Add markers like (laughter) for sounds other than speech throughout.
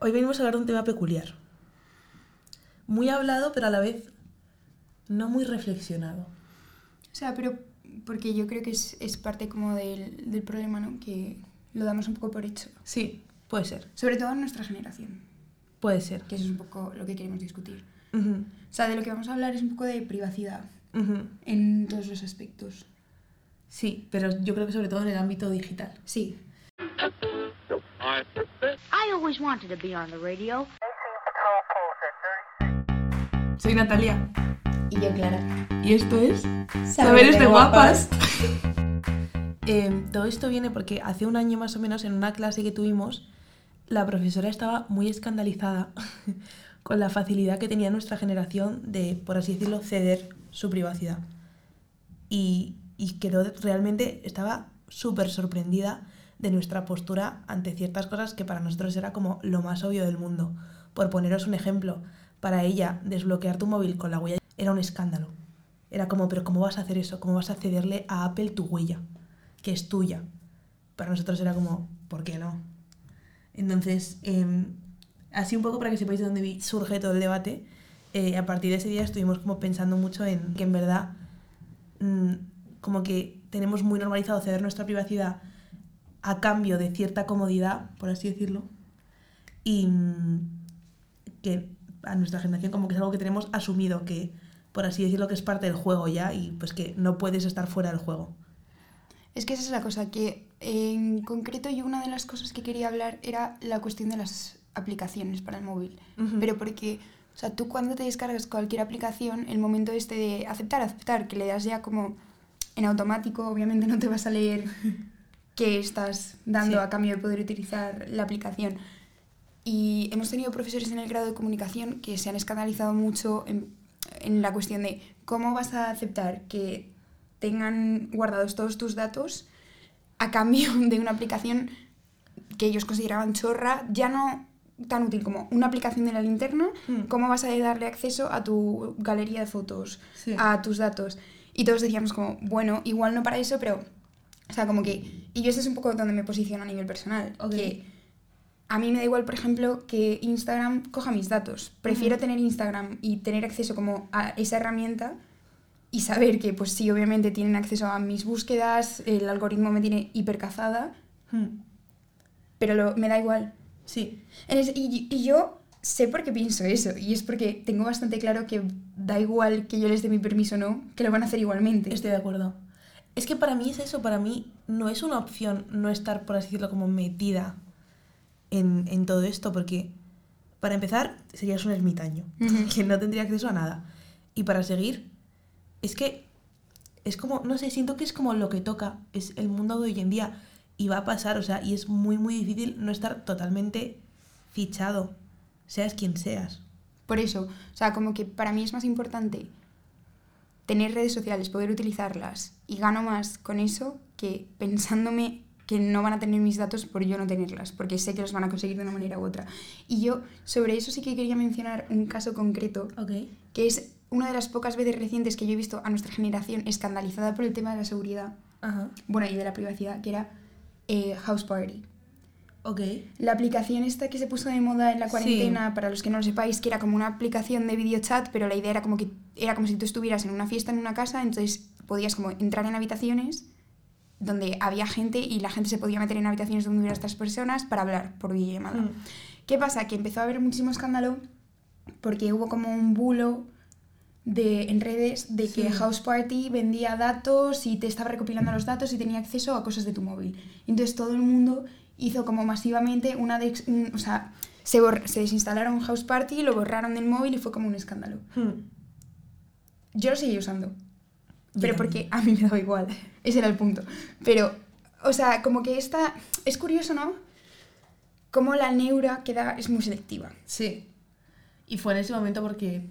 Hoy venimos a hablar de un tema peculiar. Muy hablado, pero a la vez no muy reflexionado. O sea, pero porque yo creo que es, es parte como del, del problema, ¿no? Que lo damos un poco por hecho. Sí, puede ser. Sobre todo en nuestra generación, Puede ser. que eso es un poco lo que queremos discutir. O sea, de lo que vamos a hablar es un poco de privacidad ujú. en todos los aspectos. Sí, pero yo creo que sobre todo en el ámbito digital. Sí. I always wanted to be on the radio. Soy Natalia. Y yo, Clara. Y esto es Saberes de guapas. (laughs) Eh, todo esto viene porque hace un año más o menos en una clase que tuvimos, la profesora estaba muy escandalizada (laughs) con la facilidad que tenía nuestra generación de, por así decirlo, ceder su privacidad. Y, y quedó realmente, estaba súper sorprendida de nuestra postura ante ciertas cosas que para nosotros era como lo más obvio del mundo. Por poneros un ejemplo, para ella desbloquear tu móvil con la huella era un escándalo. Era como, pero ¿cómo vas a hacer eso? ¿Cómo vas a cederle a Apple tu huella? Que es tuya. Para nosotros era como, ¿por qué no? Entonces, eh, así un poco para que sepáis de dónde surge todo el debate, eh, a partir de ese día estuvimos como pensando mucho en que en verdad mm, como que tenemos muy normalizado ceder nuestra privacidad a cambio de cierta comodidad, por así decirlo, y mm, que a nuestra generación como que es algo que tenemos asumido, que por así decirlo que es parte del juego ya y pues que no puedes estar fuera del juego. Es que esa es la cosa, que en concreto yo una de las cosas que quería hablar era la cuestión de las aplicaciones para el móvil. Pero porque, o sea, tú cuando te descargas cualquier aplicación, el momento este de aceptar, aceptar, que le das ya como en automático, obviamente no te vas a leer (laughs) qué estás dando Sí. a cambio de poder utilizar la aplicación. Y hemos tenido profesores en el grado de comunicación que se han escandalizado mucho en, en la cuestión de cómo vas a aceptar que tengan guardados todos tus datos a cambio (laughs) de una aplicación que ellos consideraban chorra, ya no tan útil como una aplicación de la linterna, Hmm. cómo vas a darle acceso a tu galería de fotos, Sí. a tus datos. Y todos decíamos como, bueno, igual no para eso, pero, o sea, como que, y yo ese es un poco donde me posiciono a nivel personal, Ok. que a mí me da igual, por ejemplo, que Instagram coja mis datos. Prefiero Ujú. tener Instagram y tener acceso como a esa herramienta y saber que, pues sí, obviamente tienen acceso a mis búsquedas, el algoritmo me tiene hipercazada, Hmm. pero lo- me da igual. Sí, y, y yo sé por qué pienso eso, y es porque tengo bastante claro que da igual que yo les dé mi permiso o no, que lo van a hacer igualmente. Estoy de acuerdo. Es que para mí es eso, para mí no es una opción no estar, por así decirlo, como metida en, en todo esto, porque para empezar serías un ermitaño, (laughs) que no tendría acceso a nada. Y para seguir, es que es como, no sé, siento que es como lo que toca, es el mundo de hoy en día, y va a pasar, o sea, y es muy, muy difícil no estar totalmente fichado, seas quien seas. Por eso, o sea, como que para mí es más importante tener redes sociales, poder utilizarlas, y gano más con eso que pensándome que no van a tener mis datos por yo no tenerlas, porque sé que los van a conseguir de una manera u otra. Y yo sobre eso sí que quería mencionar un caso concreto, que es una de las pocas veces recientes que yo he visto a nuestra generación escandalizada por el tema de la seguridad, Ajá. bueno, y de la privacidad, que era eh, House Party. Ok. La aplicación esta que se puso de moda en la Sí. cuarentena, para los que no lo sepáis, que era como una aplicación de videochat, pero la idea era como que era como si tú estuvieras en una fiesta en una casa, entonces podías como entrar en habitaciones donde había gente y la gente se podía meter en habitaciones donde hubiera estas personas para hablar por videollamada. Mm. ¿Qué pasa? Que empezó a haber muchísimo escándalo porque hubo como un bulo de, en redes de que Sí. House Party vendía datos y te estaba recopilando los datos y tenía acceso a cosas de tu móvil. Entonces todo el mundo hizo como masivamente una... de- un- o sea, se, se desinstalaron House Party, lo borraron del móvil y fue como un escándalo. Hmm. Yo lo seguí usando. Yo Pero también. porque a mí me daba igual. (laughs) Ese era el punto. Pero, o sea, como que esta... Es curioso, ¿no? Cómo la neura queda... Es muy selectiva. Sí. Y fue en ese momento porque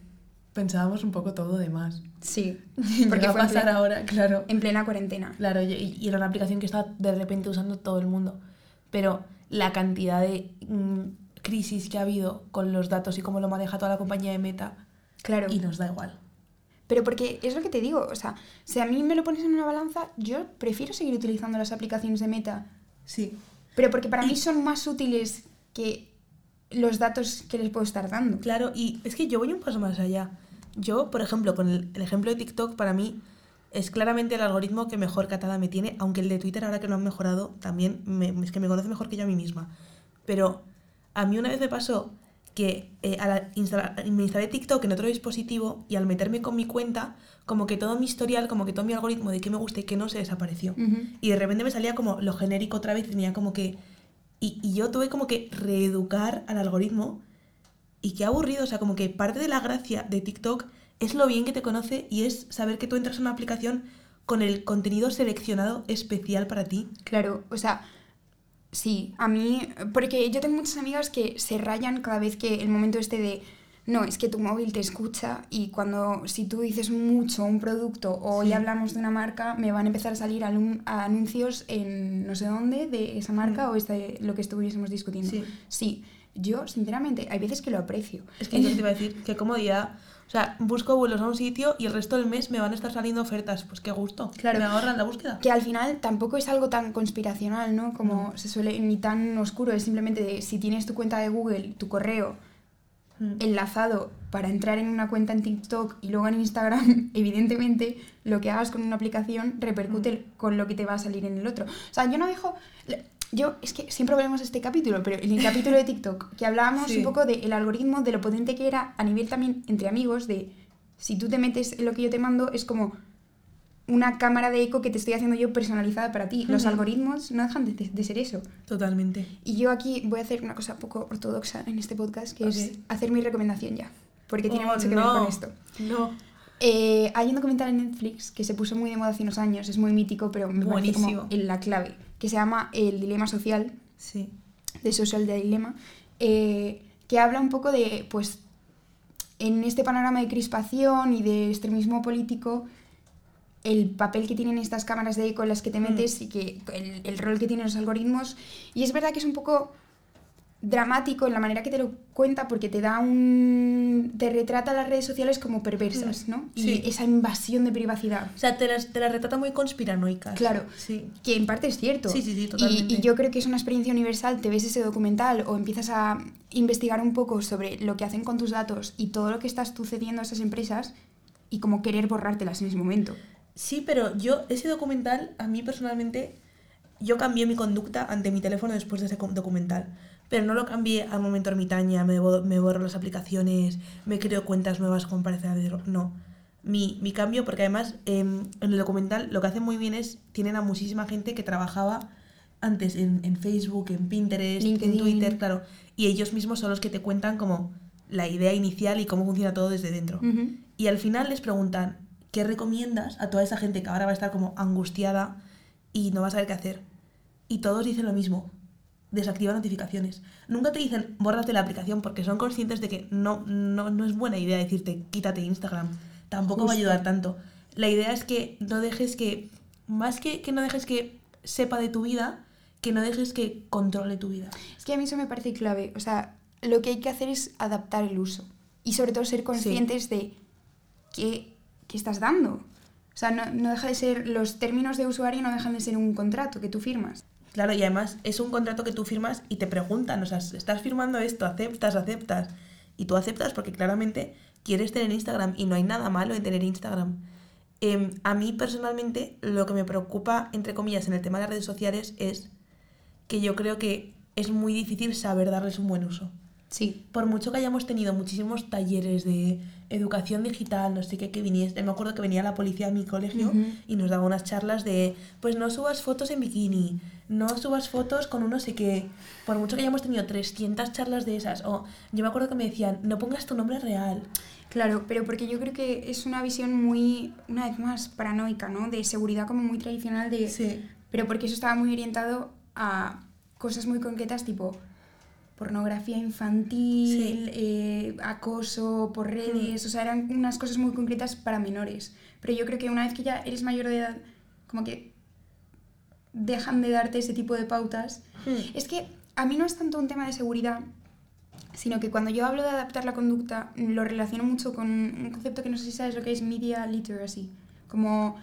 pensábamos un poco todo de más. Sí. (laughs) Porque va a pasar plena, ahora, claro. en plena cuarentena. Claro, y, y era una aplicación que estaba de repente usando todo el mundo. Pero la cantidad de mm, crisis que ha habido con los datos y cómo lo maneja toda la compañía de Meta, Claro. y nos da igual. Pero porque es lo que te digo, o sea, si a mí me lo pones en una balanza, yo prefiero seguir utilizando las aplicaciones de Meta. Sí. Pero porque para Y- mí son más útiles que los datos que les puedo estar dando. Claro, y es que yo voy un paso más allá. Yo, por ejemplo, con el, el ejemplo de TikTok, para mí es claramente el algoritmo que mejor catada me tiene, aunque el de Twitter, ahora que lo han mejorado, también me- es que me conoce mejor que yo a mí misma. Pero a mí una vez me pasó que eh, al instalar- me instalé TikTok en otro dispositivo y al meterme con mi cuenta, como que todo mi historial, como que todo mi algoritmo de qué me gusta y qué no se desapareció. Y de repente me salía como lo genérico otra vez, tenía como que... Y, y yo tuve como que reeducar al algoritmo y qué aburrido, o sea, como que parte de la gracia de TikTok es lo bien que te conoce y es saber que tú entras en una aplicación con el contenido seleccionado especial para ti. Claro, o sea, sí, a mí, porque yo tengo muchas amigas que se rayan cada vez que el momento este de, no, es que tu móvil te escucha y cuando, si tú dices mucho un producto o Sí. ya hablamos de una marca, me van a empezar a salir a anuncios en no sé dónde de esa marca Mm. o este, lo que estuviésemos discutiendo. Sí. sí, yo sinceramente, hay veces que lo aprecio. Es que eso te iba a (laughs) decir, qué comodidad. O sea, busco vuelos a un sitio y el resto del mes me van a estar saliendo ofertas. Pues qué gusto. Claro. Me ahorran la búsqueda. Que al final tampoco es algo tan conspiracional, ¿no? Como se suele, ni tan oscuro, es simplemente de si tienes tu cuenta de Google, tu correo Mm. enlazado para entrar en una cuenta en TikTok y luego en Instagram, (laughs) evidentemente lo que hagas con una aplicación repercute con lo que te va a salir en el otro. O sea, yo no dejo... Yo, es que siempre volvemos a este capítulo, pero en el capítulo de TikTok, que hablábamos Sí. un poco del algoritmo, de lo potente que era a nivel también entre amigos, de si tú te metes en lo que yo te mando, es como una cámara de eco que te estoy haciendo yo personalizada para ti. Los Ujú. algoritmos no dejan de, de ser eso. Totalmente. Y yo aquí voy a hacer una cosa poco ortodoxa en este podcast, que es Ok. hacer mi recomendación ya, porque tiene Oh, mucho que no. ver con esto. No. Eh, hay un documental en Netflix que se puso muy de moda hace unos años, es muy mítico, pero me parece como Buenísimo. en la clave, que se llama El dilema social, Sí. de Social Dilemma, eh, que habla un poco de, pues, en este panorama de crispación y de extremismo político, el papel que tienen estas cámaras de eco en las que te Mm. metes y que el, el rol que tienen los algoritmos. Y es verdad que es un poco dramático en la manera que te lo cuenta porque te da un... te retrata las redes sociales como perversas, Mm. ¿no? Sí. Y esa invasión de privacidad. O sea, te las, te las retrata muy conspiranoicas. Claro. Sí. Que en parte es cierto. Sí, sí, sí, totalmente. Y, yo creo que es una experiencia universal. Te ves ese documental o empiezas a investigar un poco sobre lo que hacen con tus datos y todo lo que estás tú cediendo a esas empresas y como querer borrártelas en ese momento. Sí, pero yo, ese documental, a mí personalmente, yo cambié mi conducta ante mi teléfono después de ese documental. Pero no lo cambié al momento ermitaña, me, me borro las aplicaciones, me creo cuentas nuevas con parecer. No. Mi, mi cambio, porque además em, en el documental lo que hacen muy bien es, tienen a muchísima gente que trabajaba antes en, en Facebook, en Pinterest, LinkedIn. en Twitter, claro. Y ellos mismos son los que te cuentan como la idea inicial y cómo funciona todo desde dentro. Y al final les preguntan, ¿qué recomiendas a toda esa gente que ahora va a estar como angustiada y no va a saber qué hacer? Y todos dicen lo mismo, desactiva notificaciones. Nunca te dicen, bórrate la aplicación porque son conscientes de que no, no, no es buena idea decirte, quítate Instagram. Tampoco va a ayudar tanto. La idea es que no dejes que, más que que no dejes que sepa de tu vida, que no dejes que controle tu vida. Es que a mí eso me parece clave. O sea, lo que hay que hacer es adaptar el uso. Y sobre todo ser conscientes de qué, qué estás dando. O sea, no, no deja de ser, los términos de usuario no dejan de ser un contrato que tú firmas. Claro, y además es un contrato que tú firmas y te preguntan, o sea, estás firmando esto, aceptas, aceptas. Y tú aceptas porque claramente quieres tener Instagram y no hay nada malo en tener Instagram. Em, a mí personalmente lo que me preocupa, entre comillas, en el tema de las redes sociales es que yo creo que es muy difícil saber darles un buen uso. Sí. Por mucho que hayamos tenido muchísimos talleres de educación digital, no sé qué, que viniese, me acuerdo que venía la policía a mi colegio y nos daba unas charlas de, pues no subas fotos en bikini, no subas fotos con un no sé qué. Por mucho que hayamos tenido 300 charlas de esas, o yo me acuerdo que me decían, no pongas tu nombre real. Claro, pero porque yo creo que es una visión muy, una vez más, paranoica, ¿no? De seguridad como muy tradicional de... Sí. Pero porque eso estaba muy orientado a cosas muy concretas tipo pornografía infantil, Sí. Mm. eh, acoso por redes, o sea, eran unas cosas muy concretas para menores. Pero yo creo que una vez que ya eres mayor de edad, como que dejan de darte ese tipo de pautas. Hmm. Es que a mí no es tanto un tema de seguridad, sino que cuando yo hablo de adaptar la conducta, lo relaciono mucho con un concepto que no sé si sabes lo que es media literacy. Como,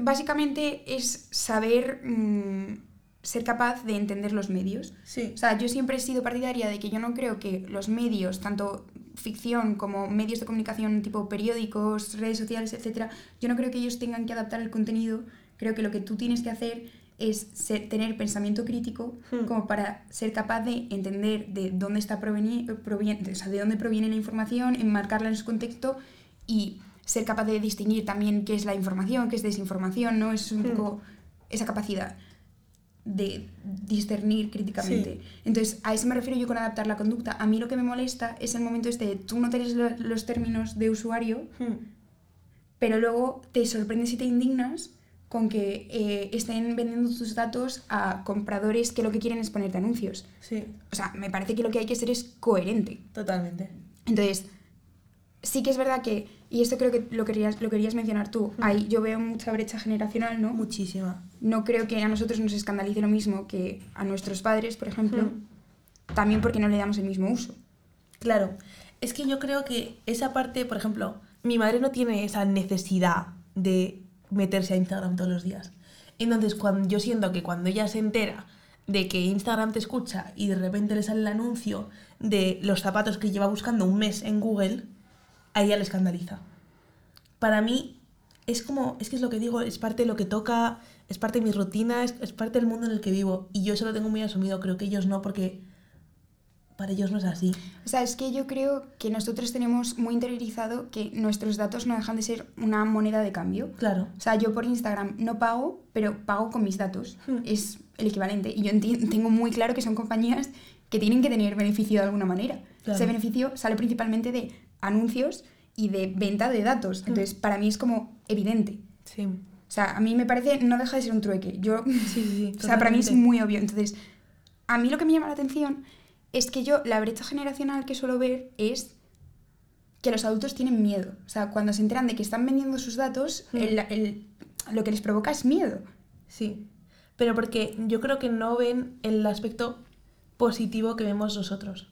básicamente es saber, mm, ser capaz de entender los medios. Sí. O sea, yo siempre he sido partidaria de que yo no creo que los medios, tanto ficción como medios de comunicación tipo periódicos, redes sociales, etcétera, yo no creo que ellos tengan que adaptar el contenido. Creo que lo que tú tienes que hacer es ser- tener pensamiento crítico Hmm. como para ser capaz de entender de dónde está proveni- provien- o sea, de dónde proviene la información, enmarcarla en su contexto y ser capaz de distinguir también qué es la información, qué es desinformación, ¿no? Es un Hmm. poco esa capacidad de discernir críticamente. Entonces, a eso me refiero yo con adaptar la conducta. A mí lo que me molesta es el momento este de tú no tienes lo- los términos de usuario, Hmm. pero luego te sorprendes y te indignas con que eh, estén vendiendo tus datos a compradores que lo que quieren es ponerte anuncios. Sí, O sea, me parece que lo que hay que ser es coherente. totalmente. Entonces, sí que es verdad que, y esto creo que lo querías, lo querías mencionar tú, ahí yo veo mucha brecha generacional, ¿no? Muchísima. No creo que a nosotros nos escandalice lo mismo que a nuestros padres, por ejemplo, Mm. también porque no le damos el mismo uso. Claro, es que yo creo que esa parte, por ejemplo, mi madre no tiene esa necesidad de meterse a Instagram todos los días. Entonces, cuando, yo siento que cuando ella se entera de que Instagram te escucha y de repente le sale el anuncio de los zapatos que lleva buscando un mes en Google, a ella le escandaliza. Para mí, es como, es que es lo que digo, es parte de lo que toca, es parte de mi rutina, es, es parte del mundo en el que vivo. Y yo eso lo tengo muy asumido, creo que ellos no, porque para ellos no es así. O sea, es que yo creo que nosotros tenemos muy interiorizado que nuestros datos no dejan de ser una moneda de cambio. Claro. O sea, yo por Instagram no pago, pero pago con mis datos. Hmm. Es el equivalente. Y yo tengo muy claro que son compañías que tienen que tener beneficio de alguna manera. Claro. Ese beneficio sale principalmente de anuncios y de venta de datos. Hmm. Entonces, para mí es como evidente. Sí. O sea, a mí me parece, no deja de ser un trueque. Yo, Sí, sí, (laughs) o sea, para mí es muy obvio. Entonces, a mí lo que me llama la atención es que yo, la brecha generacional que suelo ver es que los adultos tienen miedo. O sea, cuando se enteran de que están vendiendo sus datos, el- el- lo que les provoca es miedo. Sí. Pero porque yo creo que no ven el aspecto positivo que vemos nosotros.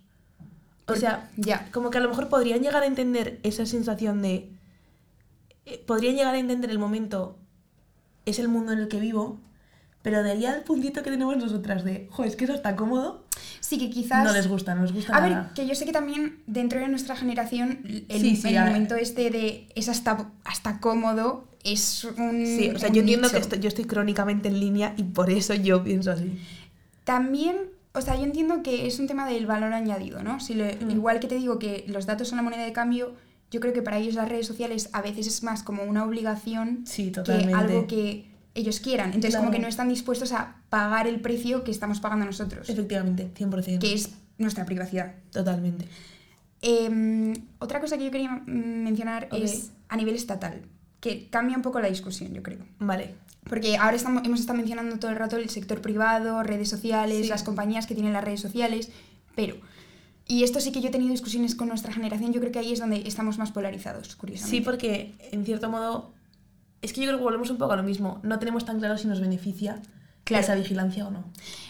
O sea, ya. como que a lo mejor podrían llegar a entender esa sensación de... eh, podrían llegar a entender el momento, es el mundo en el que vivo, pero de ahí al puntito que tenemos nosotras de, jo, es que eso está cómodo, Sí, que quizás... no les gusta, no les gusta A nada. ver, que yo sé que también dentro de nuestra generación el, Sí, sí, el a ver. momento este de es hasta, hasta cómodo es un Sí, o sea, un yo entiendo nicho. que estoy- yo estoy crónicamente en línea y por eso yo pienso así. También, o sea, yo entiendo que es un tema del valor añadido, ¿no? Si le- Mm. Igual que te digo que los datos son la moneda de cambio, yo creo que para ellos las redes sociales a veces es más como una obligación Sí, que algo que ellos quieran. Entonces, como que no están dispuestos a pagar el precio que estamos pagando nosotros, Efectivamente, 100%. que es nuestra privacidad. Totalmente. Em, otra cosa que yo quería mencionar es a nivel estatal, que cambia un poco la discusión, yo creo. Vale. Porque ahora estamos, hemos estado mencionando todo el rato el sector privado, redes sociales, Sí. las compañías que tienen las redes sociales, pero... Y esto sí que yo he tenido discusiones con nuestra generación, yo creo que ahí es donde estamos más polarizados, curiosamente. Sí, porque en cierto modo, es que yo creo que volvemos un poco a lo mismo. No tenemos tan claro si nos beneficia Claro. esa vigilancia o no.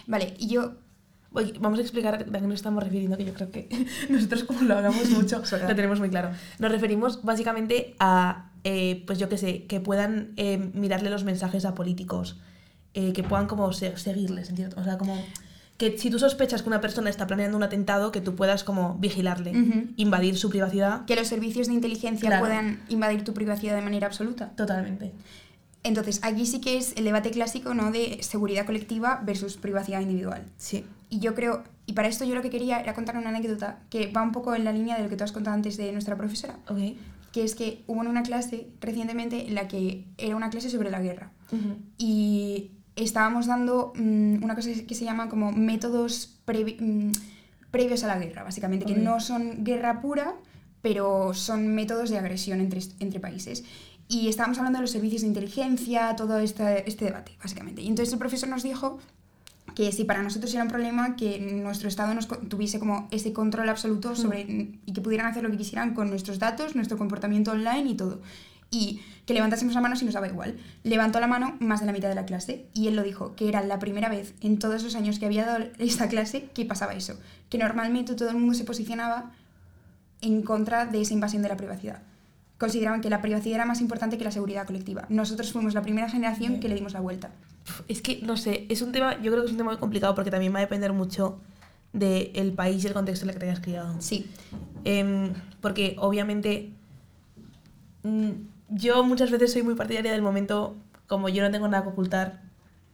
Vale, y yo... Oye, vamos a explicar a qué nos estamos refiriendo, que yo creo que (laughs) nosotros como lo hablamos mucho, (laughs) lo tenemos muy claro. Nos referimos básicamente a, eh, pues yo qué sé, que puedan eh, mirarle los mensajes a políticos, eh, que puedan como se- seguirles, en cierto, o sea, como que si tú sospechas que una persona está planeando un atentado, que tú puedas como vigilarle, invadir su privacidad. Que los servicios de inteligencia Claro. puedan invadir tu privacidad de manera absoluta. Totalmente. Entonces, aquí sí que es el debate clásico, ¿no? De seguridad colectiva versus privacidad individual. Sí. Y yo creo, y para esto yo lo que quería era contar una anécdota que va un poco en la línea de lo que tú has contado antes de nuestra profesora, Ok. Que es que hubo una clase recientemente en la que era una clase sobre la guerra y estábamos dando mm, una cosa que se llama como métodos previ- mm, previos a la guerra, básicamente, que no son guerra pura, pero son métodos de agresión entre, entre países. Y estábamos hablando de los servicios de inteligencia, todo este, este debate, básicamente. Y entonces el profesor nos dijo que si para nosotros era un problema que nuestro Estado nos tuviese como ese control absoluto sobre y que pudieran hacer lo que quisieran con nuestros datos, nuestro comportamiento online y todo. Y que levantásemos la mano si nos daba igual. Levantó la mano más de la mitad de la clase y él lo dijo, que era la primera vez en todos los años que había dado esta clase que pasaba eso. Que normalmente todo el mundo se posicionaba en contra de esa invasión de la privacidad. Consideraban que la privacidad era más importante que la seguridad colectiva. Nosotros fuimos la primera generación que le dimos la vuelta. Es que, no sé, es un tema, yo creo que es un tema muy complicado porque también va a depender mucho del país y el contexto en el que te hayas criado. Sí. Em, porque obviamente mm, yo muchas veces soy muy partidaria del momento, como yo no tengo nada que ocultar,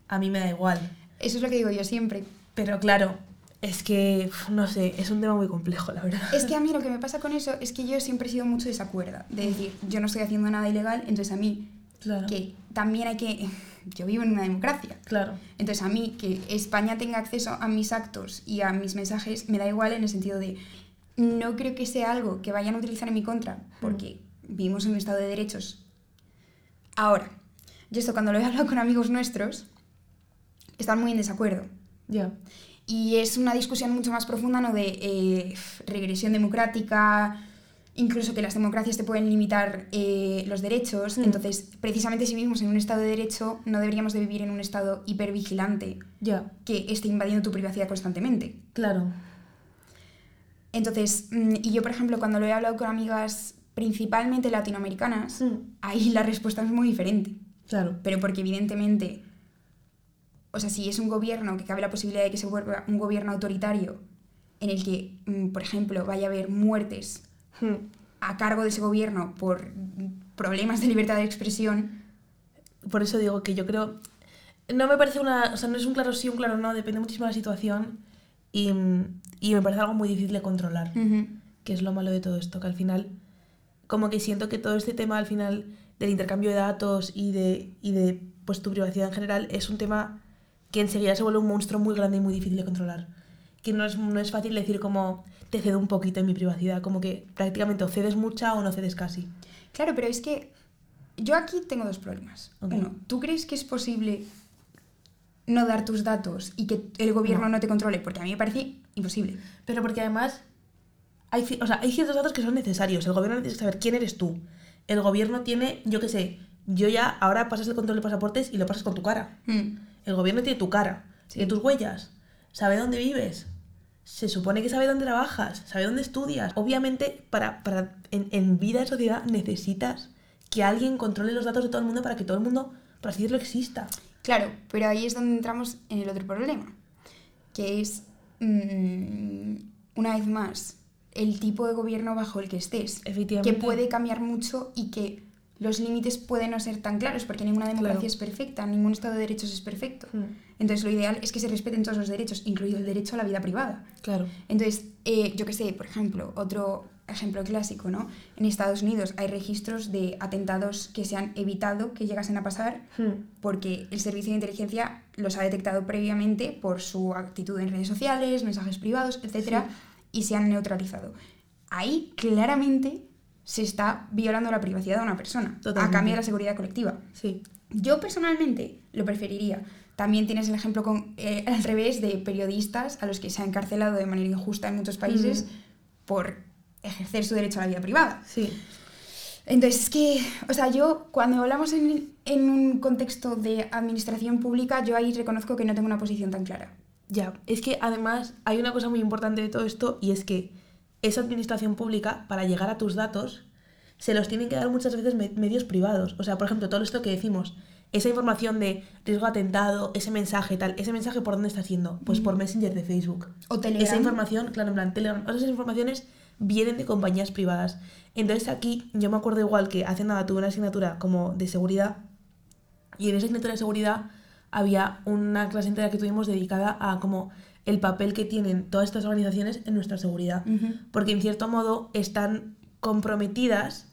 a mí me da igual. Eso es lo que digo yo siempre. Pero claro, es que, no sé, es un tema muy complejo, la verdad. Es que a mí lo que me pasa con eso es que yo siempre he sido mucho desacuerda. De decir, yo no estoy haciendo nada ilegal, entonces a mí, Claro. que también hay que... (laughs) Yo vivo en una democracia. Claro. Entonces a mí que España tenga acceso a mis actos y a mis mensajes me da igual en el sentido de no creo que sea algo que vayan a utilizar en mi contra porque vivimos en un estado de derechos. Ahora, yo esto cuando lo he (laughs) hablado con amigos nuestros están muy en desacuerdo. Ya. Y es una discusión mucho más profunda, ¿no? De eh, regresión democrática, incluso que las democracias te pueden limitar eh, los derechos. Mm. Entonces, precisamente si vivimos en un estado de derecho, no deberíamos de vivir en un estado hipervigilante Ya. que esté invadiendo tu privacidad constantemente. Claro. Entonces, mm, y yo, por ejemplo, cuando lo he hablado con amigas principalmente latinoamericanas, Mm. ahí la respuesta es muy diferente. Claro. Pero porque evidentemente, o sea, si es un gobierno que cabe la posibilidad de que se vuelva un gobierno autoritario, en el que, por ejemplo, vaya a haber muertes. A cargo de ese gobierno por problemas de libertad de expresión, Por eso digo que yo creo. No me parece una. O sea, no es un claro sí, un claro no, depende muchísimo de la situación. Y, y me parece algo muy difícil de controlar. que es lo malo de todo esto, que al final, como que siento que todo este tema al final del intercambio de datos y de, y de pues, tu privacidad en general es un tema que enseguida se vuelve un monstruo muy grande y muy difícil de controlar. Que no es, no es fácil decir como te cedo un poquito en mi privacidad, como que prácticamente o cedes mucha o no cedes casi. Claro, pero es que yo aquí tengo dos problemas. Ok. Uno, ¿tú crees que es posible no dar tus datos y que el gobierno No. no, te controle? Porque a mí me parece imposible. Pero porque además hay, ci- o sea, hay ciertos datos que son necesarios. El gobierno tiene que saber quién eres tú. El gobierno tiene, yo qué sé, yo ya ahora pasas el control de pasaportes y lo pasas con tu cara. Mm, El gobierno tiene tu cara, Sí. tiene tus huellas, sabe dónde vives, se supone que sabe dónde trabajas, sabe dónde estudias. Obviamente, para, para en, en vida en sociedad necesitas que alguien controle los datos de todo el mundo para que todo el mundo, por así decirlo, exista. Claro, pero ahí es donde entramos en el otro problema, que es, mm, una vez más, el tipo de gobierno bajo el que estés, Efectivamente. que puede cambiar mucho y que los límites pueden no ser tan claros, porque ninguna democracia Claro. es perfecta, ningún Estado de Derechos es perfecto. Mm. Entonces lo ideal es que se respeten todos los derechos, incluido el derecho a la vida privada. Claro. Entonces, eh, yo qué sé, por ejemplo, otro ejemplo clásico, ¿no? En Estados Unidos hay registros de atentados que se han evitado que llegasen a pasar Hmm. porque el servicio de inteligencia los ha detectado previamente por su actitud en redes sociales, mensajes privados, etc. y se han neutralizado. Ahí claramente se está violando la privacidad de una persona a cambio de la seguridad colectiva. Sí. Yo personalmente lo preferiría. También tienes el ejemplo con, eh, al revés de periodistas a los que se ha encarcelado de manera injusta en muchos países por ejercer su derecho a la vida privada. Sí. Entonces, es que, o sea, yo cuando hablamos en, en un contexto de administración pública, yo ahí reconozco que no tengo una posición tan clara. Ya, es que además hay una cosa muy importante de todo esto y es que esa administración pública, para llegar a tus datos, se los tienen que dar muchas veces me- medios privados. O sea, por ejemplo, todo esto que decimos, esa información de riesgo atentado, ese mensaje tal, ese mensaje por dónde está siendo, pues por Messenger de Facebook. O Telegram. Esa información, claro, en plan, Telegram, esas informaciones vienen de compañías privadas. Entonces aquí yo me acuerdo igual que hace nada tuve una asignatura como de seguridad y en esa asignatura de seguridad había una clase entera que tuvimos dedicada a como el papel que tienen todas estas organizaciones en nuestra seguridad. Porque en cierto modo están comprometidas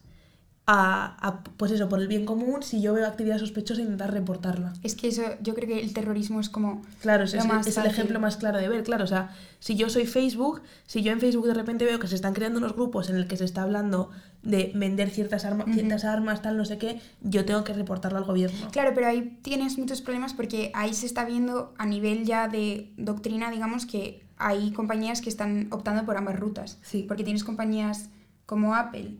a, a, pues eso, por el bien común, si yo veo actividad sospechosa, intentar reportarla. Es que eso, yo creo que el terrorismo es como... Claro, es, el ejemplo más claro de ver, claro. O sea, si yo soy Facebook, si yo en Facebook de repente veo que se están creando unos grupos en el que se está hablando de vender ciertas, arma- ciertas armas, tal, no sé qué, yo tengo que reportarlo al gobierno. Claro, pero ahí tienes muchos problemas porque ahí se está viendo a nivel ya de doctrina, digamos, que hay compañías que están optando por ambas rutas. Sí. Porque tienes compañías como Apple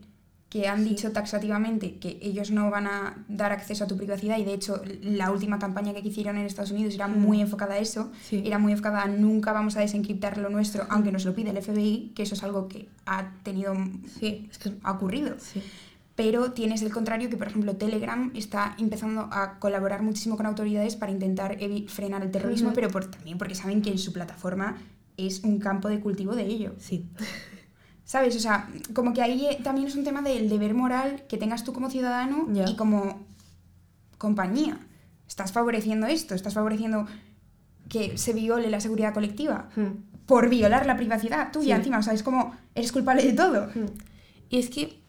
que han dicho taxativamente que ellos no van a dar acceso a tu privacidad y de hecho la última campaña que hicieron en Estados Unidos era Mm. muy enfocada a eso, Sí. era muy enfocada a nunca vamos a desencriptar lo nuestro, aunque nos lo pide el FBI, que eso es algo que ha tenido Sí, es que... ha ocurrido. Sí. pero tienes el contrario que, por ejemplo, Telegram está empezando a colaborar muchísimo con autoridades para intentar frenar el terrorismo, Ujú. pero por- también porque saben que en su plataforma es un campo de cultivo de ello. Sí. ¿Sabes? O sea, como que ahí eh, también es un tema del deber moral que tengas tú como ciudadano y como compañía. Estás favoreciendo esto, estás favoreciendo que se viole la seguridad colectiva Hmm. por violar la privacidad tuya Sí. encima. O sea, es como, eres culpable de todo. Y es que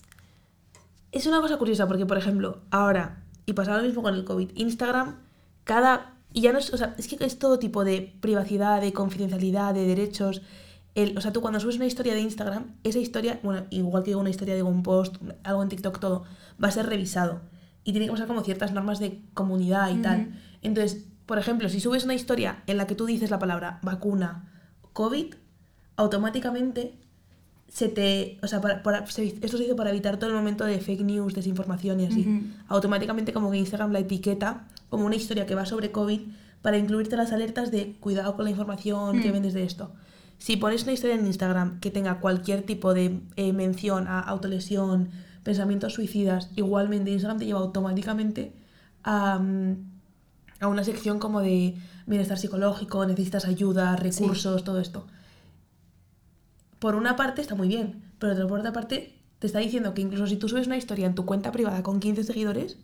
es una cosa curiosa porque, por ejemplo, ahora, y pasaba lo mismo con el COVID, Instagram, cada... Y ya no es, o sea, es que es todo tipo de privacidad, de confidencialidad, de derechos. El, o sea, tú cuando subes una historia de Instagram, esa historia, bueno, igual que una historia de un post, algo en TikTok, todo, va a ser revisado. Y tiene que pasar como ciertas normas de comunidad y tal. Entonces, por ejemplo, si subes una historia en la que tú dices la palabra vacuna, COVID, automáticamente se te. O sea, para, para- se- esto se hizo para evitar todo el momento de fake news, desinformación y así. Automáticamente, como que Instagram la etiqueta como una historia que va sobre COVID para incluirte las alertas de cuidado con la información que Mm. vendes de esto. Si pones una historia en Instagram que tenga cualquier tipo de eh, mención a autolesión, pensamientos suicidas, igualmente Instagram te lleva automáticamente a, mm, a una sección como de bienestar psicológico, necesitas ayuda, recursos, todo esto. Por una parte está muy bien, pero por otra parte te está diciendo que incluso si tú subes una historia en tu cuenta privada con 15 seguidores,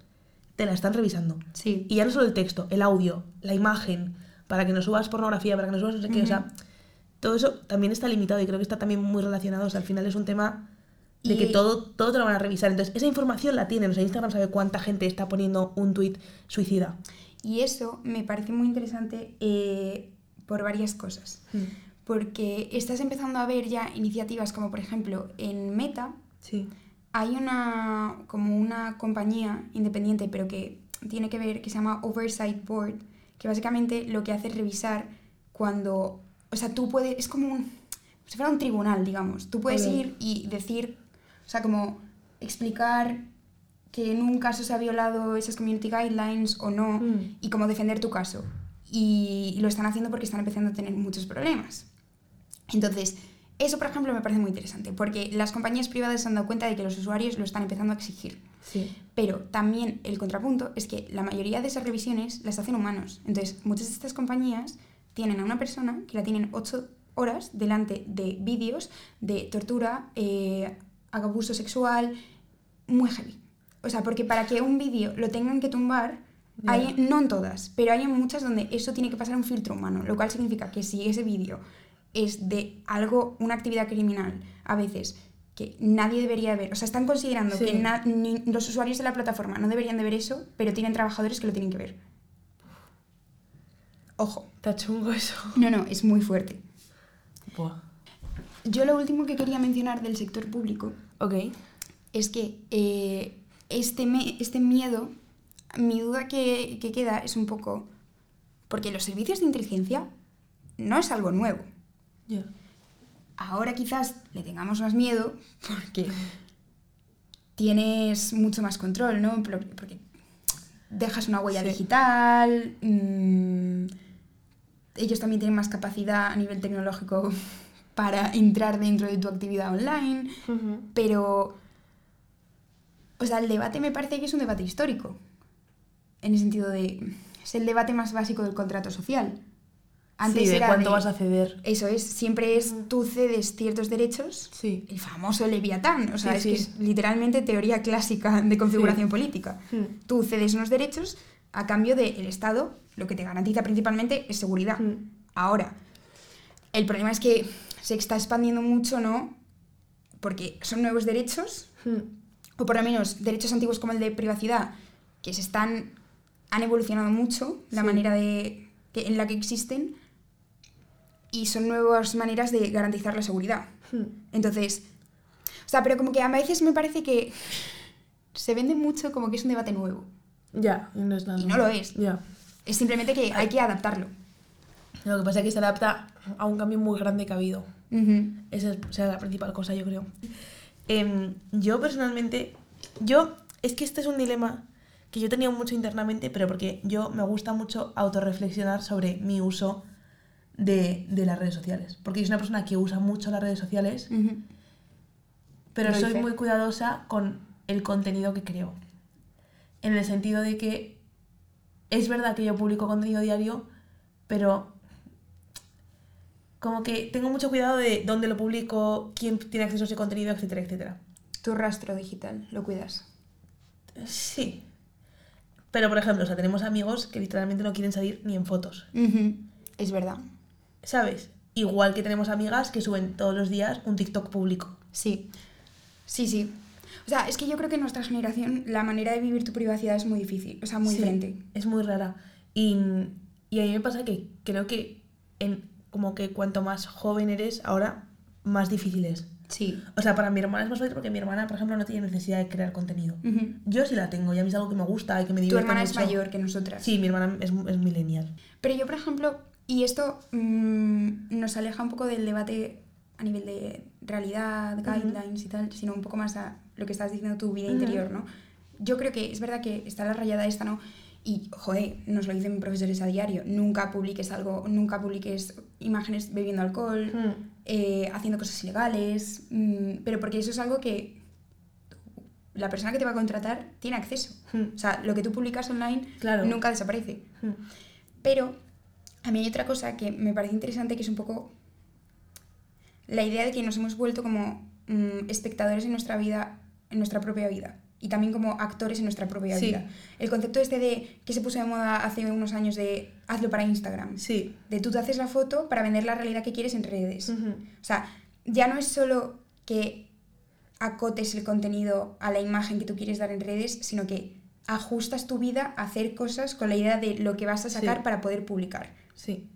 te la están revisando. Sí. Y ya no solo el texto, el audio, la imagen, para que no subas pornografía, para que no subas no sé qué, o sea, todo eso también está limitado y creo que está también muy relacionado, o sea, al final es un tema de Y- que todo, todo te lo van a revisar. Entonces, esa información la tienen, o sea, Instagram sabe cuánta gente está poniendo un tuit suicida. Y eso me parece muy interesante eh, por varias cosas. Porque estás empezando a ver ya iniciativas como, por ejemplo, en Meta, Sí. hay una como una compañía independiente pero que tiene que ver que se llama Oversight Board que básicamente lo que hace es revisar cuando o sea tú puedes es como un como si fuera un tribunal digamos tú puedes Ok. ir y decir o sea como explicar que en un caso se ha violado esas community guidelines o no Mm. y cómo defender tu caso y lo están haciendo porque están empezando a tener muchos problemas entonces, eso, por ejemplo, me parece muy interesante, porque las compañías privadas se han dado cuenta de que los usuarios lo están empezando a exigir. Sí. Pero también el contrapunto es que la mayoría de esas revisiones las hacen humanos. Entonces, muchas de estas compañías tienen a una persona que la tienen ocho horas delante de vídeos de tortura, eh, abuso sexual, muy heavy. O sea, porque para que un vídeo lo tengan que tumbar, Ya. hay, no en todas, pero hay en muchas donde eso tiene que pasar un filtro humano, lo cual significa que si ese vídeo es de algo, una actividad criminal, a veces que nadie debería ver, o sea, están considerando Sí. que na- ni- los usuarios de la plataforma no deberían de ver eso, pero tienen trabajadores que lo tienen que ver. Ojo. Está chungo eso. No, no, es muy fuerte. Buah. Yo lo último que quería mencionar del sector público Ok. es que eh, este, me- este miedo, mi duda que, que queda es un poco, porque los servicios de inteligencia no es algo nuevo. Ya. Ahora quizás le tengamos más miedo porque tienes mucho más control, ¿no? Porque dejas una huella Sí. digital, mm, ellos también tienen más capacidad a nivel tecnológico (laughs) para entrar dentro de tu actividad online, pero, o sea, el debate me parece que es un debate histórico, en el sentido de, es el debate más básico del contrato social. sí, de era cuánto de- vas a ceder. eso es, siempre es tú cedes ciertos derechos, Sí. el famoso Leviatán, o sea, Sí, es sí. que es literalmente teoría clásica de configuración política. Tú cedes unos derechos a cambio del Estado, lo que te garantiza principalmente es seguridad. Mm. Ahora, el problema es que se está expandiendo mucho, ¿no? Porque son nuevos derechos, o por lo menos derechos antiguos como el de privacidad, que se están han evolucionado mucho la Sí. manera de que- en la que existen y son nuevas maneras de garantizar la seguridad. Entonces, o sea, pero como que a veces me parece que se vende mucho como que es un debate nuevo. Ya, y no es nada. Y no lo es. Ya. Es simplemente que hay que adaptarlo. Lo que pasa es que se adapta a un cambio muy grande que ha habido. Esa es o sea, la principal cosa, yo creo. Em, yo personalmente, yo, es que este es un dilema que yo tenido mucho internamente, pero porque yo me gusta mucho autorreflexionar sobre mi uso de, de las redes sociales. Porque yo soy una persona que usa mucho las redes sociales, pero soy muy cuidadosa con el contenido que creo. En el sentido de que es verdad que yo publico contenido diario, pero como que tengo mucho cuidado de dónde lo publico, quién tiene acceso a ese contenido, etcétera, etcétera. Tu rastro digital, lo cuidas. Sí. Pero, por ejemplo, o sea, tenemos amigos que literalmente no quieren salir ni en fotos. Es verdad. ¿Sabes? Igual que tenemos amigas que suben todos los días un TikTok público. Sí. Sí, sí. O sea, es que yo creo que en nuestra generación la manera de vivir tu privacidad es muy difícil, o sea, muy Sí, diferente. Es muy rara. Y, y a mí me pasa que creo que en, como que cuanto más joven eres, ahora más difícil es. Sí. O sea, para mi hermana es más fácil porque mi hermana, por ejemplo, no tiene necesidad de crear contenido. Yo sí la tengo y a mí es algo que me gusta y que me Tu divierte hermana es mayor que nosotras. Sí, mi hermana es, es millennial. Pero yo, por ejemplo, y esto mm, nos aleja un poco del debate a nivel de realidad, guidelines y tal, sino un poco más a lo que estás diciendo tu vida interior, ¿no? Yo creo que es verdad que está la rayada esta, ¿no? Y, joder, nos lo dicen profesores a diario, nunca publiques algo, nunca publiques imágenes bebiendo alcohol, eh, haciendo cosas ilegales, mm, pero porque eso es algo que la persona que te va a contratar tiene acceso. Hmm. O sea, lo que tú publicas online Claro. nunca desaparece. Hmm. Pero a mí hay otra cosa que me parece interesante que es un poco la idea de que nos hemos vuelto como mm, espectadores en nuestra vida, en nuestra propia vida. Y también como actores en nuestra propia Sí. vida. El concepto este de que se puso de moda hace unos años de hazlo para Instagram. Sí. De tú te haces la foto para vender la realidad que quieres en redes. O sea, ya no es solo que acotes el contenido a la imagen que tú quieres dar en redes, sino que ajustas tu vida a hacer cosas con la idea de lo que vas a sacar Sí. para poder publicar. Sí.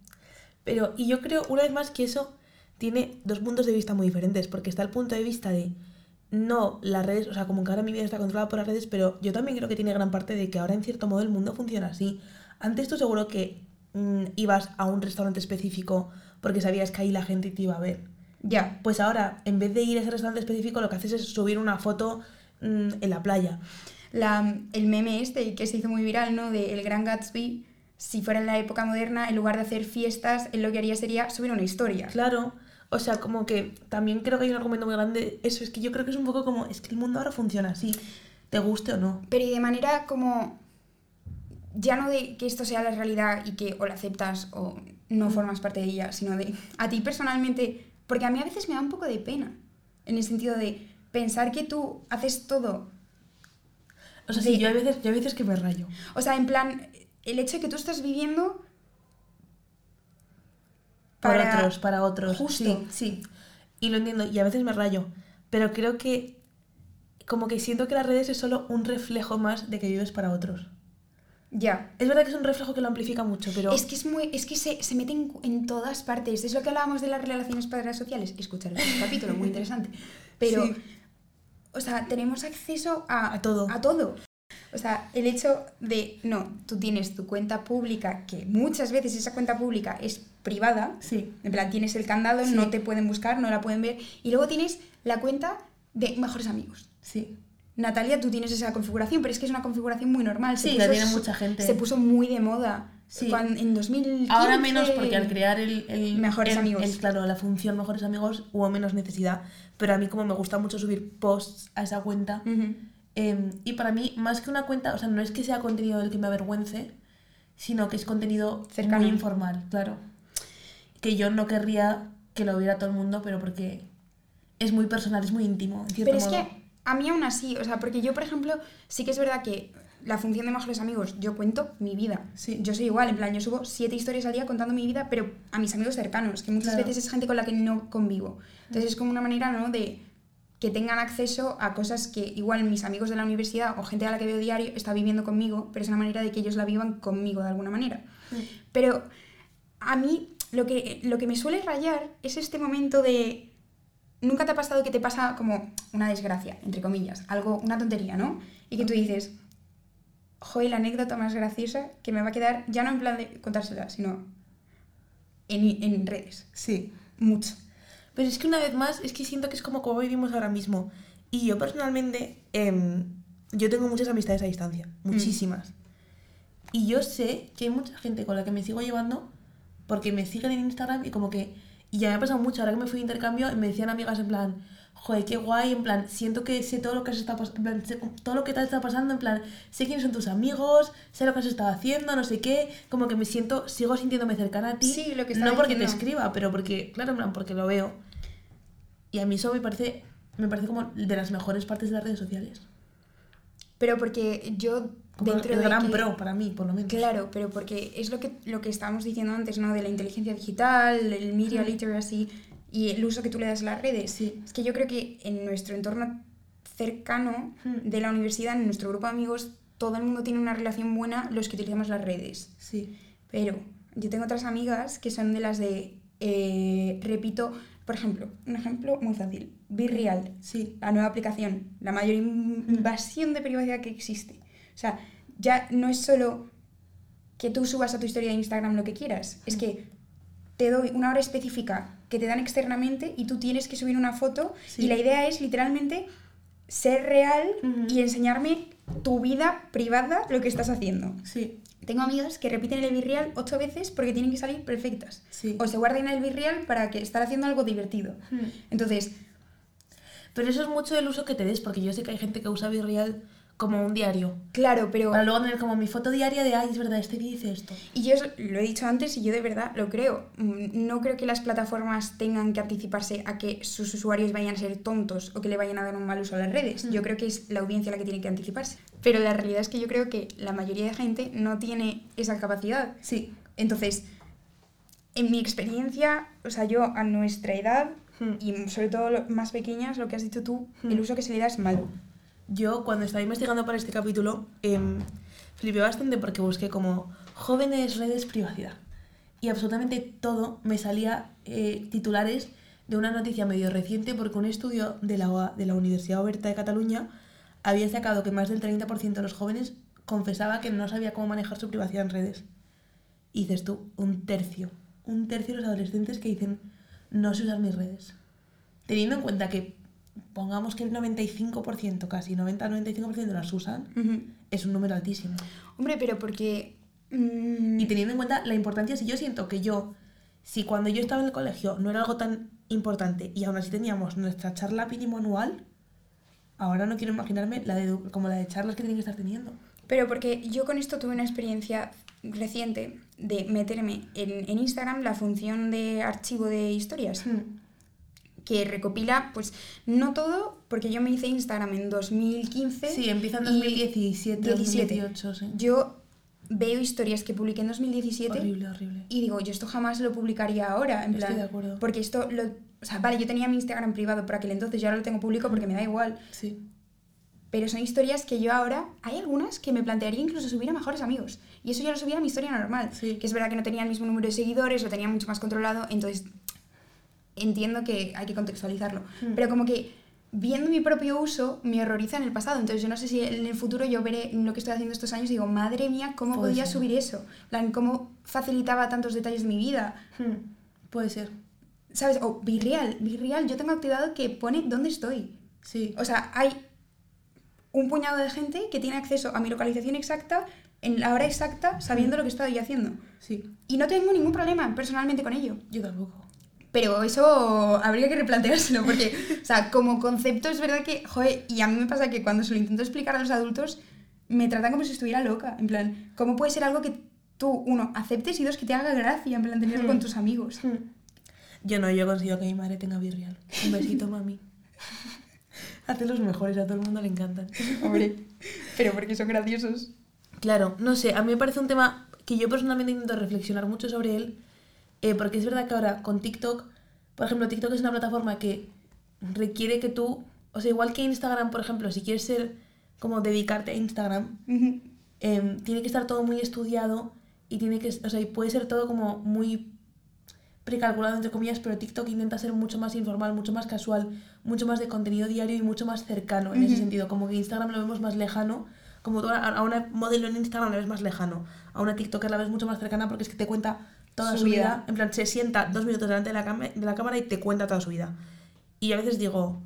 Pero, y yo creo una vez más que eso tiene dos puntos de vista muy diferentes, porque está el punto de vista de no las redes, o sea, como que ahora mi vida está controlada por las redes, pero yo también creo que tiene gran parte de que ahora en cierto modo el mundo funciona así. Antes tú seguro que mm, ibas a un restaurante específico porque sabías que ahí la gente te iba a ver. Ya, Pues ahora, en vez de ir a ese restaurante específico, lo que haces es subir una foto mm, en la playa. la, el meme este que se hizo muy viral, ¿no? De El Gran Gatsby, si fuera en la época moderna, en lugar de hacer fiestas, él lo que haría sería subir una historia. Claro, o sea, como que también creo que hay un argumento muy grande. Eso es que yo creo que es un poco como, es que el mundo ahora funciona así, te guste o no. Pero y de manera como, ya no de que esto sea la realidad y que o la aceptas o no formas parte de ella, sino de a ti personalmente, porque a mí a veces me da un poco de pena, en el sentido de pensar que tú haces todo, O sea, Sí. sí, yo hay veces, yo hay veces que me rayo. o sea, en plan, el hecho de que tú estás viviendo Para para- otros, para otros. Justo. Sí, sí. Y lo entiendo, y a veces me rayo. Pero creo que, como que siento que las redes es solo un reflejo más de que vives para otros. ya. Es verdad que es un reflejo que lo amplifica mucho, pero... Es que es muy, es que se, se mete en, en todas partes. Es lo que hablábamos de las relaciones sociales. Escuchar el (laughs) capítulo, muy interesante. Pero, Sí. o sea, tenemos acceso a, A todo. A todo. O sea, el hecho de, no, tú tienes tu cuenta pública, que muchas veces esa cuenta pública es privada. Sí. En plan, tienes el candado, Sí. no te pueden buscar, no la pueden ver. Y luego tienes la cuenta de mejores amigos. Sí. Natalia, tú tienes esa configuración, pero es que es una configuración muy normal. Se Sí, la tiene mucha gente. Se puso muy de moda Sí. cuan- en 2015. Ahora menos porque al crear el, el- Mejores el- amigos. el- claro, la función mejores amigos hubo menos necesidad. Pero a mí como me gusta mucho subir posts a esa cuenta. Ujú. eh, y para mí, más que una cuenta, o sea, no es que sea contenido del que me avergüence, sino que es contenido Cercano. muy informal, claro. Que yo no querría que lo viera todo el mundo, pero porque es muy personal, es muy íntimo, en cierto Pero es modo. que a mí aún así, o sea, porque yo, por ejemplo, sí que es verdad que la función de mejores amigos, yo cuento mi vida. Sí. Yo soy igual, en plan, yo subo siete historias al día contando mi vida, pero a mis amigos cercanos, que muchas Claro. veces es gente con la que no convivo. Entonces es como una manera, ¿no?, de que tengan acceso a cosas que igual mis amigos de la universidad o gente a la que veo diario está viviendo conmigo, pero es una manera de que ellos la vivan conmigo de alguna manera. Pero a mí lo que, lo que me suele rayar es este momento de... Nunca te ha pasado que te pasa como una desgracia, entre comillas, algo, una tontería, ¿no? Y que tú dices, joder, la anécdota más graciosa que me va a quedar, ya no en plan de contársela, sino en, en redes. Sí. Mucho. Pero es que una vez más, es que siento que es como como vivimos ahora mismo. Y yo personalmente, em, yo tengo muchas amistades a distancia, muchísimas. Y yo sé que hay mucha gente con la que me sigo llevando porque me siguen en Instagram y como que... Y ya me ha pasado mucho, ahora que me fui de intercambio me decían amigas en plan, joder, qué guay, en plan, siento que sé todo lo que has estado pas- en plan, sé todo lo que te está pasando, en plan, sé quiénes son tus amigos, sé lo que has estado haciendo, no sé qué, como que me siento, sigo sintiéndome cercana a ti, Sí, lo que no porque te diciendo. escriba, pero porque, claro, en plan, porque lo veo. Y a mí eso me parece, me parece como de las mejores partes de las redes sociales. Pero porque yo dentro el de gran que- pro para mí, por lo menos. Claro, pero porque es lo que, lo que estábamos diciendo antes, ¿no? De la inteligencia digital, el media literacy y el uso que tú le das a las redes. Sí. Es que yo creo que en nuestro entorno cercano Mm. de la universidad, en nuestro grupo de amigos, todo el mundo tiene una relación buena los que utilizamos las redes. Sí. Pero yo tengo otras amigas que son de las de, eh, repito, por ejemplo, un ejemplo muy fácil, Virreal, Sí. la nueva aplicación, la mayor in- invasión de privacidad que existe. O sea, ya no es solo que tú subas a tu historia de Instagram lo que quieras, es que te doy una hora específica que te dan externamente y tú tienes que subir una foto Sí. y la idea es literalmente ser real y enseñarme tu vida privada, lo que estás haciendo. Sí. Tengo amigas que repiten el virreal ocho veces porque tienen que salir perfectas. Sí. O se guardan el virreal para que estar haciendo algo divertido. Entonces, Pero eso es mucho del uso que te des, porque yo sé que hay gente que usa Virreal como un diario. claro, pero... Para luego tener como mi foto diaria de, ay, es verdad, este día hice esto. Y yo lo he dicho antes y yo de verdad lo creo. Mm, No creo que las plataformas tengan que anticiparse a que sus usuarios vayan a ser tontos o que le vayan a dar un mal uso a las redes. Mm. Yo creo que es la audiencia la que tiene que anticiparse. Pero la realidad es que yo creo que la mayoría de gente no tiene esa capacidad. Sí. Entonces, en mi experiencia, o sea, yo a nuestra edad Hmm. y sobre todo más pequeñas, lo que has dicho tú, el uso que se le da es malo. Yo, cuando estaba investigando para este capítulo, em, flipé bastante porque busqué como jóvenes redes privacidad. Y absolutamente todo me salía eh, titulares de una noticia medio reciente porque un estudio de la, de la Universidad Oberta de Cataluña había sacado que más del 30% de los jóvenes confesaba que no sabía cómo manejar su privacidad en redes. Y dices tú, un tercio, un tercio de los adolescentes que dicen, no sé usar mis redes. Teniendo en cuenta que, pongamos que el 95%, casi 90-95% las usan, Ujú. es un número altísimo. Hombre, pero porque... mm, Y teniendo en cuenta la importancia, si yo siento que yo, si cuando yo estaba en el colegio no era algo tan importante y aún así teníamos nuestra charla mínimo anual, ahora no quiero imaginarme la de, como la de charlas que tienen que estar teniendo. Pero porque yo con esto tuve una experiencia reciente de meterme en, en Instagram la función de archivo de historias, que recopila, pues, no todo, porque yo me hice Instagram en 2015. Sí, empieza en y 2017, 2018, sí. Yo veo historias que publiqué en 2017 Horrible, horrible. y digo, yo esto jamás lo publicaría ahora, en Estoy plan, de acuerdo. porque esto lo... O sea, vale, yo tenía mi Instagram privado por aquel entonces, yo ahora lo tengo público porque me da igual. Sí. Pero son historias que yo ahora, hay algunas que me plantearía incluso subir a mejores amigos. Y eso ya lo subía a mi historia normal. Sí. Que es verdad que no tenía el mismo número de seguidores, lo tenía mucho más controlado, entonces entiendo que hay que contextualizarlo. Mm. Pero como que viendo mi propio uso me horroriza en el pasado. Entonces yo no sé si en el futuro yo veré lo que estoy haciendo estos años y digo, madre mía, ¿cómo Puede podía ser. subir eso? Plan, ¿Cómo facilitaba tantos detalles de mi vida? Hmm, Puede ser. ¿Sabes? O Virreal. Virreal, yo tengo activado que pone dónde estoy. Sí. O sea, hay un puñado de gente que tiene acceso a mi localización exacta en la hora exacta sabiendo lo que estoy haciendo. Sí. Y no tengo ningún problema personalmente con ello. Yo tampoco. Pero eso habría que replanteárselo porque, o sea, como concepto es verdad que, joder, y a mí me pasa que cuando se lo intento explicar a los adultos, me tratan como si estuviera loca. En plan, ¿cómo puede ser algo que tú, uno, aceptes y dos, que te haga gracia, en plan, tenerlo con Hmm. tus amigos? Hmm. Yo no, yo consigo que mi madre tenga Virreal. Un besito, (laughs) mami. Hace los mejores, a todo el mundo le encantan. Hombre, pero porque son graciosos. Claro, no sé, a mí me parece un tema que yo personalmente intento reflexionar mucho sobre él, eh, porque es verdad que ahora con TikTok, por ejemplo, TikTok es una plataforma que requiere que tú, o sea, igual que Instagram, por ejemplo, si quieres ser como dedicarte a Instagram, em, tiene que estar todo muy estudiado y tiene que, o sea, y puede ser todo como muy precalculado entre comillas, pero TikTok intenta ser mucho más informal, mucho más casual, mucho más de contenido diario y mucho más cercano en ese sentido, como que Instagram lo vemos más lejano, como tú a a una modelo en Instagram la ves más lejano, a una TikToker la ves mucho más cercana porque es que te cuenta toda Su su, vida. vida. en plan se sienta dos minutos delante de la, de la cámara y te cuenta toda su vida. Y a veces digo,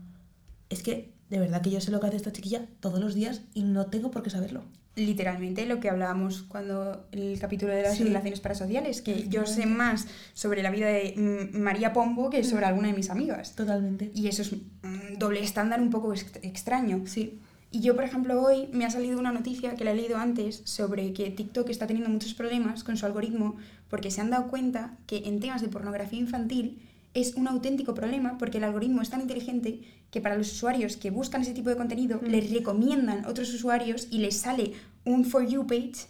es que de verdad que yo sé lo que hace esta chiquilla todos los días y no tengo por qué saberlo. literalmente lo que hablábamos cuando el capítulo de las Sí. relaciones parasociales, que yo sé más sobre la vida de mm, María Pombo que sobre alguna de mis amigas. Totalmente. Y eso es un doble estándar un poco ex- extraño. Sí. Y yo, por ejemplo, hoy me ha salido una noticia que la he leído antes sobre que TikTok está teniendo muchos problemas con su algoritmo porque se han dado cuenta que en temas de pornografía infantil es un auténtico problema porque el algoritmo es tan inteligente que para los usuarios que buscan ese tipo de contenido Mm. les recomiendan otros usuarios y les sale un For You page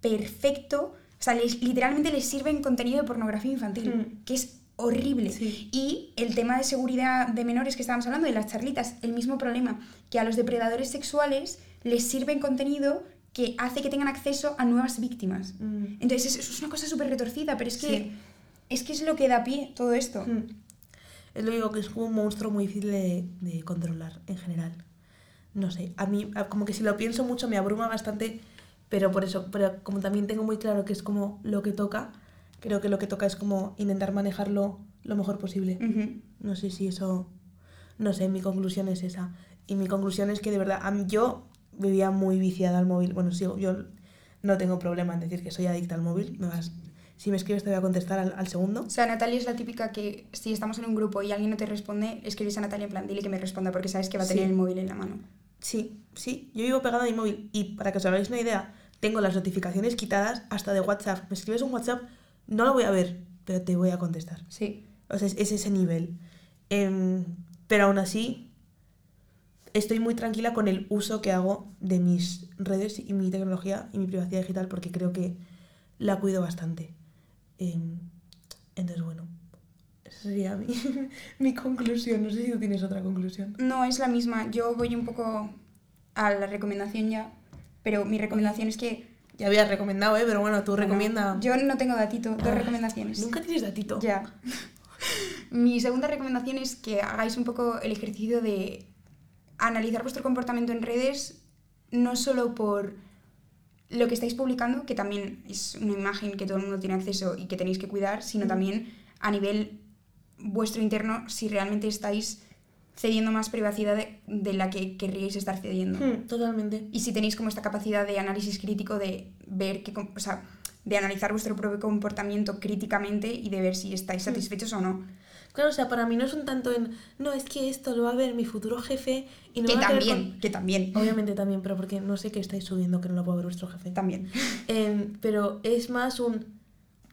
perfecto. O sea, les- literalmente les sirven contenido de pornografía infantil, Mm. que es horrible. Sí. Y el tema de seguridad de menores que estábamos hablando, de las charlitas, el mismo problema, que a los depredadores sexuales les sirven contenido que hace que tengan acceso a nuevas víctimas. Mm. Entonces, eso es una cosa súper retorcida, pero es que, Sí. es que es lo que da pie todo esto. Mm. Es lo digo que es un monstruo muy difícil de, de controlar en general. No sé, a mí como que si lo pienso mucho me abruma bastante, pero por eso, pero como también tengo muy claro que es como lo que toca, creo que lo que toca es como intentar manejarlo lo mejor posible. Ujú. No sé si eso, no sé, mi conclusión es esa. Y mi conclusión es que de verdad, mí, yo vivía muy viciada al móvil. Bueno, sigo, yo no tengo problema en decir que soy adicta al móvil. Me vas, si me escribes te voy a contestar al, al segundo. O sea, Natalia es la típica que si estamos en un grupo y alguien no te responde, escribes a Natalia en plan, dile que me responda porque sabes que va a tener Sí. el móvil en la mano. Sí, sí, yo vivo pegada a mi móvil y para que os hagáis una idea, tengo las notificaciones quitadas hasta de WhatsApp. Me escribes un WhatsApp, no lo voy a ver, pero te voy a contestar. Sí. O sea, es, es ese nivel. Em, pero aún así, estoy muy tranquila con el uso que hago de mis redes y mi tecnología y mi privacidad digital porque creo que la cuido bastante. Em, entonces, bueno, esa sería mi, (laughs) mi conclusión. No sé si tú tienes otra conclusión. No, es la misma. Yo voy un poco a la recomendación ya, pero mi recomendación es que... Ya habías recomendado, ¿eh? Pero bueno, tú recomienda. Yo no tengo datito, dos Ah, recomendaciones. Nunca tienes datito. Ya. (laughs) Mi segunda recomendación es que hagáis un poco el ejercicio de analizar vuestro comportamiento en redes, no solo por lo que estáis publicando, que también es una imagen que todo el mundo tiene acceso y que tenéis que cuidar, sino también a nivel vuestro interno, si realmente estáis cediendo más privacidad de, de la que querríais estar cediendo. Hmm, totalmente. Y si tenéis como esta capacidad de análisis crítico de ver que, o sea, de analizar vuestro propio comportamiento críticamente y de ver si estáis satisfechos o no. Claro, o sea, para mí no es un tanto en, no, es que esto lo va a ver mi futuro jefe y no Que va a también, con-". que también. Obviamente también, pero porque no sé qué estáis subiendo que no lo puede ver vuestro jefe. También. Em, pero es más un,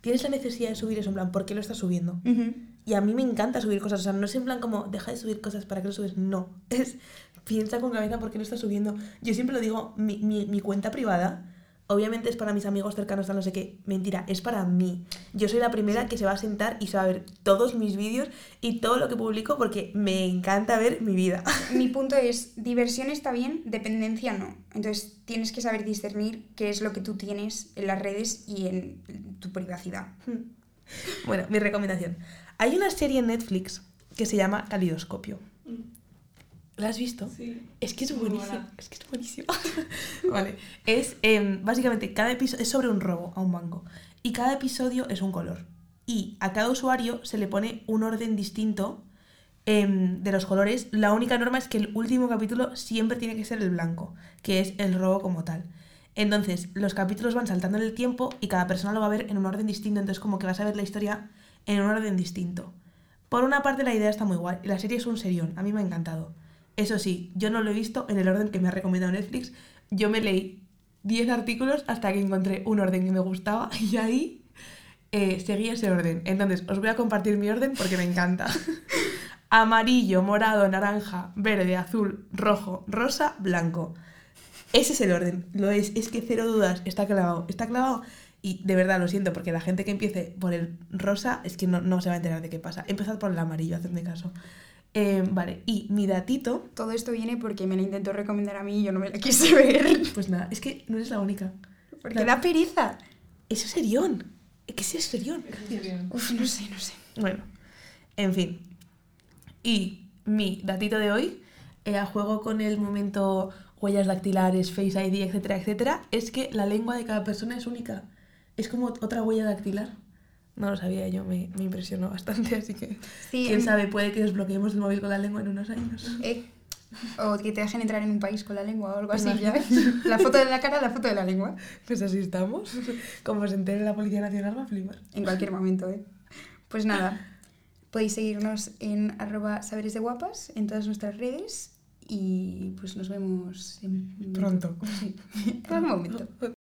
tienes la necesidad de subir eso, en plan, ¿por qué lo estás subiendo? Ujú. Y a mí me encanta subir cosas, o sea, no es en plan como, deja de subir cosas para que lo subes, no. (laughs) Es, piensa con cabeza por qué lo estás subiendo. Yo siempre lo digo, mi, mi, mi cuenta privada, obviamente es para mis amigos cercanos, tal no sé qué. Mentira, es para mí. Yo soy la primera que se va a sentar y se va a ver todos mis vídeos y todo lo que publico porque me encanta ver mi vida. (laughs) Mi punto es, diversión está bien, dependencia no. Entonces tienes que saber discernir qué es lo que tú tienes en las redes y en tu privacidad. (laughs) Bueno, mi recomendación. Hay una serie en Netflix que se llama Calidoscopio. ¿La has visto? Sí. Es que es buena. Es que es buenísimo. (laughs) vale. Es em, básicamente cada episodio es sobre un robo a un banco. Y cada episodio es un color. Y a cada usuario se le pone un orden distinto em, de los colores. La única norma es que el último capítulo siempre tiene que ser el blanco, que es el robo como tal. Entonces, los capítulos van saltando en el tiempo y cada persona lo va a ver en un orden distinto. Entonces, como que vas a ver la historia en un orden distinto. Por una parte, la idea está muy guay. La serie es un serión. A mí me ha encantado. Eso sí, yo no lo he visto en el orden que me ha recomendado Netflix. Yo me leí 10 artículos hasta que encontré un orden que me gustaba (laughs) y ahí eh, seguí ese orden. Entonces, os voy a compartir mi orden porque me encanta. (laughs) Amarillo, morado, naranja, verde, azul, rojo, rosa, blanco. Ese es el orden. Lo es. Es que cero dudas. Está clavado. Está clavado. Y de verdad lo siento, porque la gente que empiece por el rosa es que no, no se va a enterar de qué pasa. Empezad por el amarillo, hacedme caso. Eh, vale, y mi datito, Todo esto viene porque me la intentó recomendar a mí y yo no me la quise (laughs) ver. pues nada, es que no eres la única. Porque da pereza. Eso es que sí es serión. Uf, no sé, no sé. Bueno, en fin. Y mi datito de hoy, eh, a juego con el momento huellas dactilares, Face ID, etcétera, etcétera, es que la lengua de cada persona es única. Es como otra huella dactilar. No lo sabía yo, me, me impresionó bastante, así que Sí, quién sabe, puede que desbloqueemos el móvil con la lengua en unos años. Eh, O que te dejen entrar en un país con la lengua o algo así, ya. La foto de la cara, la foto de la lengua. Pues así estamos. Como se entere la Policía Nacional va a flipar. En cualquier momento, ¿eh? Pues nada, podéis seguirnos en arroba saberes de guapas en todas nuestras redes y pues nos vemos en... Pronto. Sí, en algún momento. (laughs)